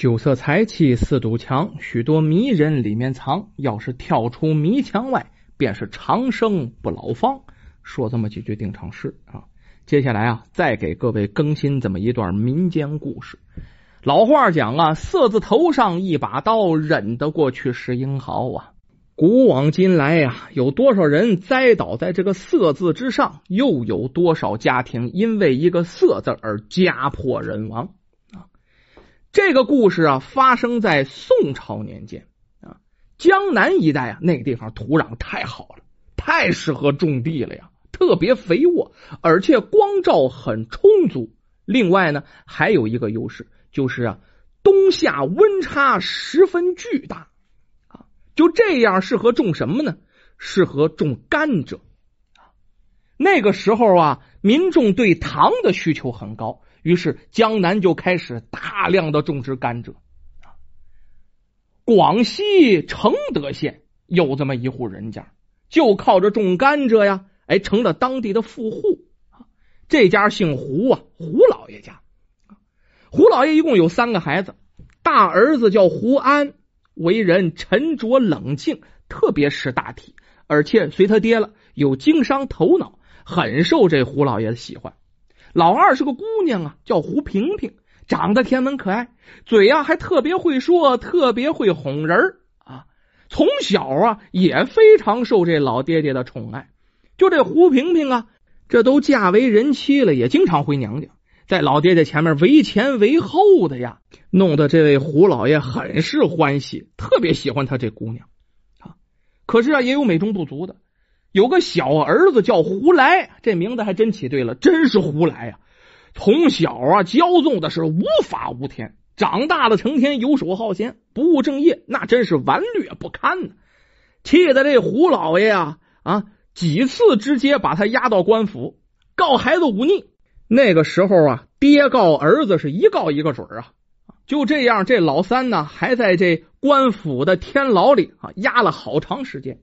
酒色财气四堵墙，许多迷人里面藏。要是跳出迷墙外，便是长生不老方。说这么几句定场诗啊。接下来啊，再给各位更新这么一段民间故事。老话讲啊，色字头上一把刀，忍得过去是英豪啊。古往今来呀，有多少人栽倒在这个色字之上？又有多少家庭因为一个色字而家破人亡？这个故事啊，发生在宋朝年间啊，江南一带啊，那个地方土壤太好了，太适合种地了呀，特别肥沃，而且光照很充足。另外呢，还有一个优势就是啊，冬夏温差十分巨大啊，就这样适合种什么呢？适合种甘蔗。那个时候啊，民众对糖的需求很高。于是江南就开始大量的种植甘蔗啊。广西承德县有这么一户人家，就靠着种甘蔗呀，哎，成了当地的富户。这家姓胡啊，胡老爷家。胡老爷一共有三个孩子，大儿子叫胡安，为人沉着冷静，特别识大体，而且随他爹了，有经商头脑，很受这胡老爷的喜欢。老二是个姑娘啊，叫胡萍萍，长得甜美可爱，嘴呀还特别会说，特别会哄人啊。从小啊也非常受这老爹爹的宠爱。就这胡萍萍啊，这都嫁为人妻了，也经常回娘家，在老爹爹前面为前为后的呀，弄得这位胡老爷很是欢喜，特别喜欢他这姑娘啊。可是啊，也有美中不足的。有个小儿子叫胡来，这名字还真起对了，真是胡来呀！从小啊骄纵的是无法无天，长大了成天游手好闲，不务正业，那真是顽劣不堪呢。气得这胡老爷啊啊几次直接把他押到官府告孩子忤逆。那个时候啊，爹告儿子是一告一个准啊！就这样，这老三呢还在这官府的天牢里啊压了好长时间。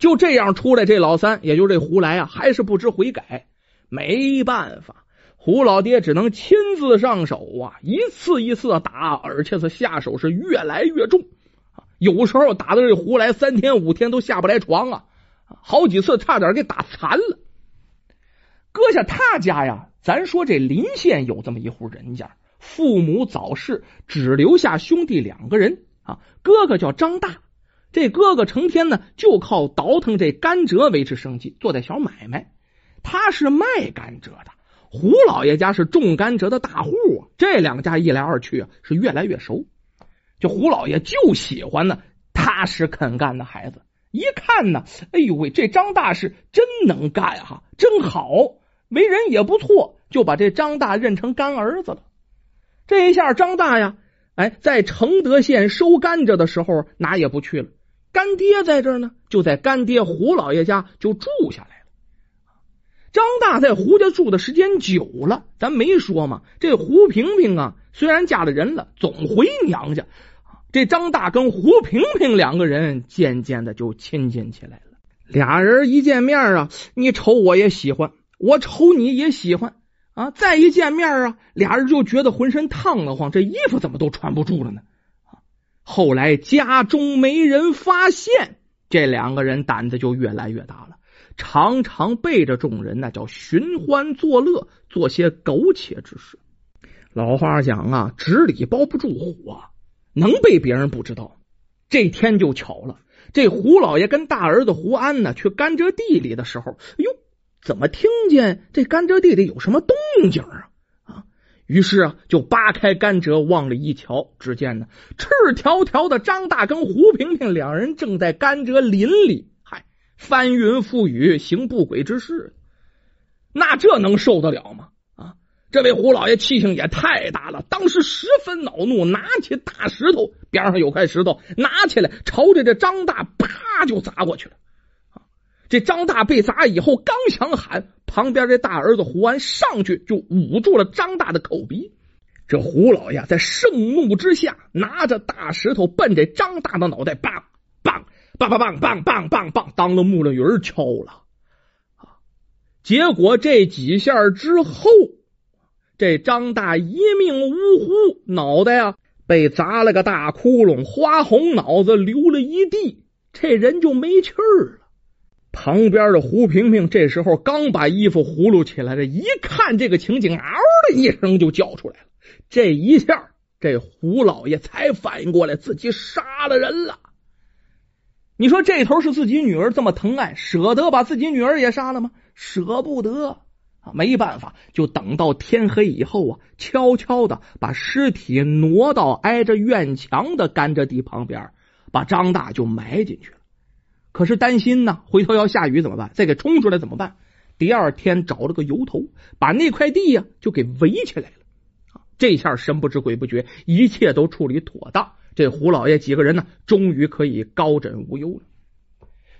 就这样出来，这老三也就这胡来啊，还是不知悔改。没办法，胡老爹只能亲自上手啊，一次一次的打，而且是下手是越来越重。有时候打的这胡来三天五天都下不来床啊，好几次差点给打残了。搁下他家呀，咱说这临县有这么一户人家，父母早逝，只留下兄弟两个人啊，哥哥叫张大。这哥哥成天呢就靠倒腾这甘蔗维持生计，做点小买卖。他是卖甘蔗的，胡老爷家是种甘蔗的大户。这两家一来二去啊，是越来越熟。这胡老爷就喜欢呢踏实肯干的孩子。一看呢，哎呦喂，这张大是真能干哈，真好，为人也不错，就把这张大认成干儿子了。这一下，张大呀，哎，在承德县收甘蔗的时候，哪也不去了。干爹在这儿呢，就在干爹胡老爷家就住下来了。张大在胡家住的时间久了，咱没说嘛。这胡萍萍啊，虽然嫁了人了，总回娘家。这张大跟胡萍萍两个人渐渐的就亲近起来了。俩人一见面啊，你瞅我也喜欢，我瞅你也喜欢啊。再一见面啊，俩人就觉得浑身烫得慌，这衣服怎么都穿不住了呢？后来家中没人发现，这两个人胆子就越来越大了，常常背着众人那叫寻欢作乐，做些苟且之事。老话讲啊，纸里包不住火，能被别人不知道。这天就巧了，这胡老爷跟大儿子胡安呢去甘蔗地里的时候，哟，怎么听见这甘蔗地里有什么动静啊？于是啊，就扒开甘蔗往里一瞧，只见呢，赤条条的张大跟胡萍萍两人正在甘蔗林里，嗨，翻云覆雨，行不轨之事。那这能受得了吗？啊，这位胡老爷气性也太大了，当时十分恼怒，拿起大石头，边上有块石头，拿起来朝着这张大啪就砸过去了。这张大被砸以后，刚想喊，旁边这大儿子胡安上去就捂住了张大的口鼻。这胡老爷在盛怒之下，拿着大石头奔这张大的脑袋，梆梆梆梆梆梆梆梆，当了木了鱼敲了。啊！结果这几下之后，这张大一命呜呼，脑袋啊被砸了个大窟窿，花红脑子流了一地，这人就没气儿。旁边的胡萍萍这时候刚把衣服葫芦起来了，一看这个情景，嗷的一声就叫出来了。这一下，这胡老爷才反应过来，自己杀了人了。你说这头是自己女儿这么疼爱，舍得把自己女儿也杀了吗？舍不得啊！没办法，就等到天黑以后啊，悄悄的把尸体挪到挨着院墙的甘蔗地旁边，把张大就埋进去了。可是担心呢，回头要下雨怎么办？再给冲出来怎么办？第二天找了个由头，把那块地呀就给围起来了。这下神不知鬼不觉，一切都处理妥当。这胡老爷几个人呢，终于可以高枕无忧了。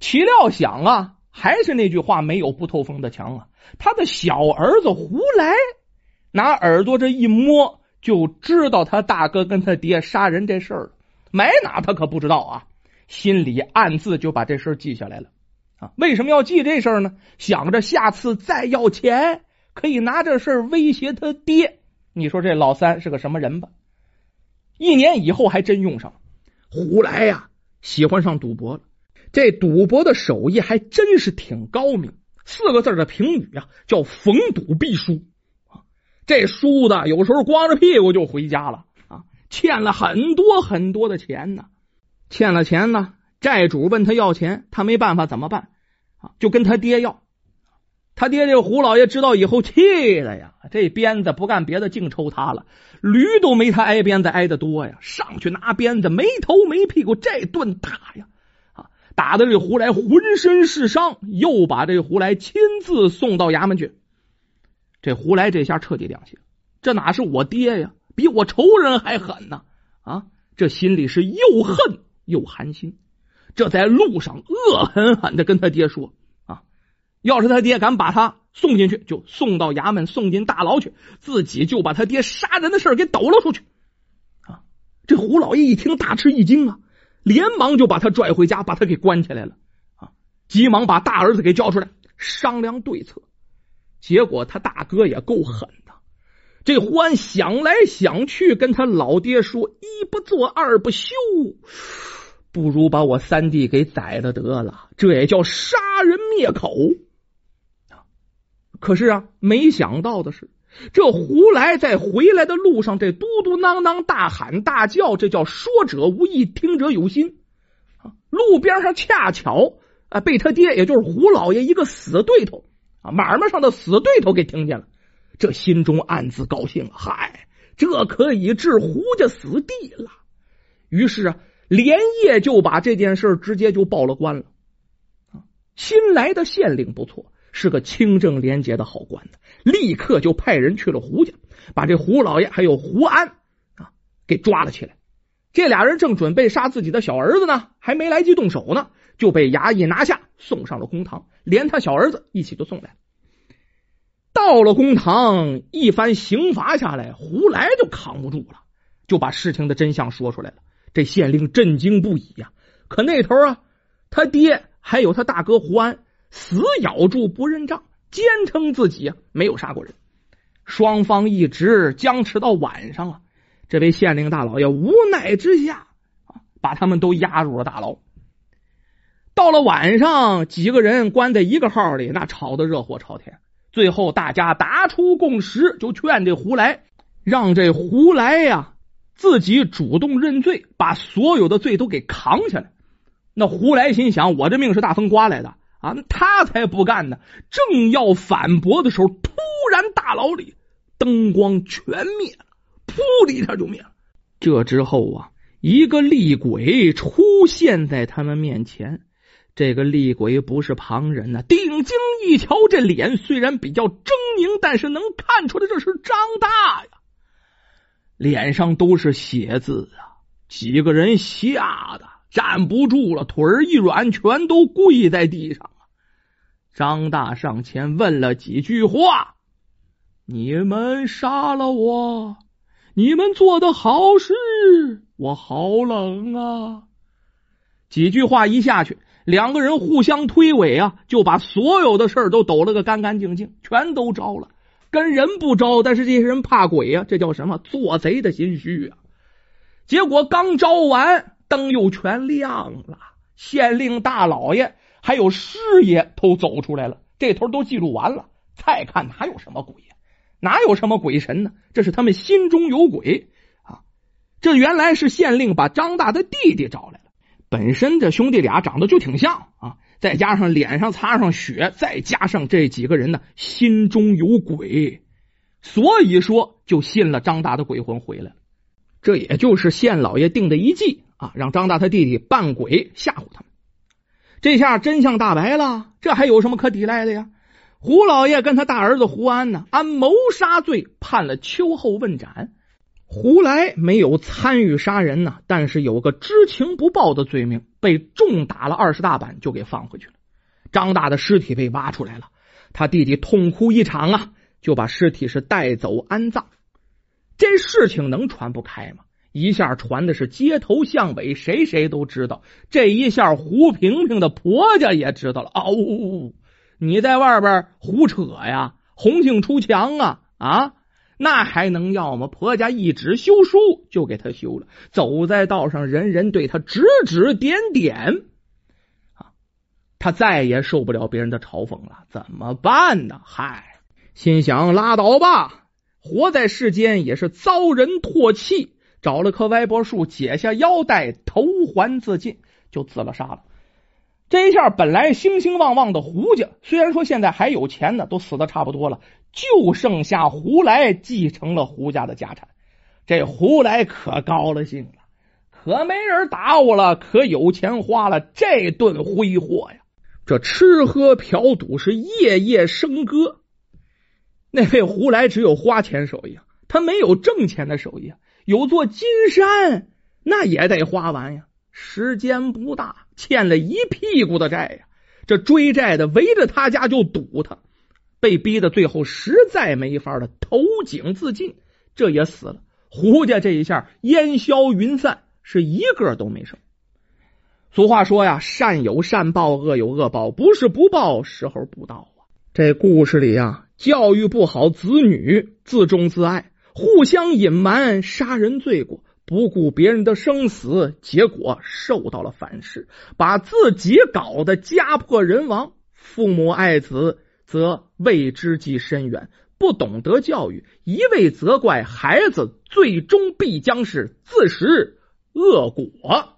岂料想啊，还是那句话，没有不透风的墙啊。他的小儿子胡来拿耳朵这一摸，就知道他大哥跟他爹杀人这事儿了。埋哪他可不知道啊，心里暗自就把这事记下来了啊。为什么要记这事儿呢？想着下次再要钱，可以拿这事威胁他爹。你说这老三是个什么人吧？一年以后还真用上了，胡来呀，喜欢上赌博了。这赌博的手艺还真是挺高明，四个字的评语啊，叫逢赌必输。这输的有时候光着屁股就回家了啊，欠了很多很多的钱呢。欠了钱呢，债主问他要钱，他没办法怎么办啊？就跟他爹要。他爹这胡老爷知道以后气的呀，这鞭子不干别的，净抽他了。驴都没他挨鞭子挨的多呀，上去拿鞭子没头没屁股这顿打呀，啊，打的这胡来浑身是伤，又把这胡来亲自送到衙门去。这胡来这下彻底凉心，这哪是我爹呀，比我仇人还狠呢！啊，这心里是又恨又寒心，这在路上恶狠狠的跟他爹说。啊要是他爹敢把他送进去，就送到衙门，送进大牢去，自己就把他爹杀人的事给抖了出去。啊！这胡老爷一听，大吃一惊啊，连忙就把他拽回家，把他给关起来了。啊！急忙把大儿子给叫出来商量对策。结果他大哥也够狠的，这胡安想来想去，跟他老爹说：“一不做二不休，不如把我三弟给宰了得了，这也叫杀人灭口。”可是啊，没想到的是，这胡来在回来的路上，这嘟嘟囔囔、大喊大叫，这叫说者无意，听者有心。啊，路边上恰巧啊，被他爹，也就是胡老爷一个死对头啊，买卖上的死对头给听见了，这心中暗自高兴，嗨，这可以治胡家死地了。于是啊，连夜就把这件事直接就报了官了。新来的县令不错。是个清正廉洁的好官子，立刻就派人去了胡家，把这胡老爷还有胡安啊给抓了起来。这俩人正准备杀自己的小儿子呢，还没来及动手呢，就被衙役拿下，送上了公堂，连他小儿子一起都送来了。到了公堂，一番刑罚下来，胡来就扛不住了，就把事情的真相说出来了。这县令震惊不已呀，可那头啊，他爹还有他大哥胡安。死咬住不认账，坚称自己啊没有杀过人。双方一直僵持到晚上啊，这位县令大老爷无奈之下啊，把他们都押入了大牢。到了晚上，几个人关在一个号里，那吵得热火朝天。最后大家达出共识，就劝这胡来，让这胡来呀自己主动认罪，把所有的罪都给扛下来。那胡来心想：我这命是大风刮来的。啊，他才不干呢！正要反驳的时候，突然大牢里灯光全灭了，噗的一下就灭了。这之后啊，一个厉鬼出现在他们面前。这个厉鬼不是旁人呐，定睛一瞧，这脸虽然比较狰狞，但是能看出来这是张大呀，脸上都是血渍啊！几个人吓得站不住了，腿儿一软，全都跪在地上了。张大上前问了几句话：“你们杀了我，你们做的好事，我好冷啊！”几句话一下去，两个人互相推诿啊，就把所有的事都抖了个干干净净，全都招了。跟人不招，但是这些人怕鬼啊，这叫什么？做贼的心虚啊！结果刚招完，灯又全亮了。县令大老爷还有师爷都走出来了，这头都记录完了。再看哪有什么鬼呀？哪有什么鬼神呢？这是他们心中有鬼啊！这原来是县令把张大的弟弟找来了。本身这兄弟俩长得就挺像啊，再加上脸上擦上血，再加上这几个人呢心中有鬼，所以说就信了张大的鬼魂回来了。这也就是县老爷定的一计啊，让张大他弟弟扮鬼吓唬他们。这下真相大白了，这还有什么可抵赖的呀？胡老爷跟他大儿子胡安呢，按谋杀罪判了秋后问斩。胡来没有参与杀人呢，但是有个知情不报的罪名，被重打了二十大板就给放回去了。张大的尸体被挖出来了，他弟弟痛哭一场啊，就把尸体是带走安葬。这事情能传不开吗？一下传的是街头巷尾，谁谁都知道。这一下胡萍萍的婆家也知道了。哦，你在外边胡扯呀，红杏出墙啊啊！那还能要吗？婆家一纸休书就给他休了。走在道上，人人对他指指点点，啊，他再也受不了别人的嘲讽了。怎么办呢？嗨，心想拉倒吧，活在世间也是遭人唾弃。找了棵歪脖树，解下腰带，投环自尽，就自了杀了。这一下，本来兴兴旺旺的胡家，虽然说现在还有钱呢，都死的差不多了。就剩下胡来继承了胡家的家产，这胡来可高了兴了，可没人打我了，可有钱花了，这顿挥霍呀，这吃喝嫖赌是夜夜笙歌。那位胡来只有花钱手艺，他没有挣钱的手艺，有座金山那也得花完呀，时间不大，欠了一屁股的债呀，这追债的围着他家就堵他。被逼的最后实在没法了，投井自尽，这也死了。胡家这一下烟消云散，是一个都没剩。俗话说呀，善有善报，恶有恶报，不是不报，时候不到啊。这故事里呀，教育不好子女，自重自爱，互相隐瞒杀人罪过，不顾别人的生死，结果受到了反噬，把自己搞得家破人亡，父母爱子。则未知及深远，不懂得教育，一味责怪孩子，最终必将是自食恶果。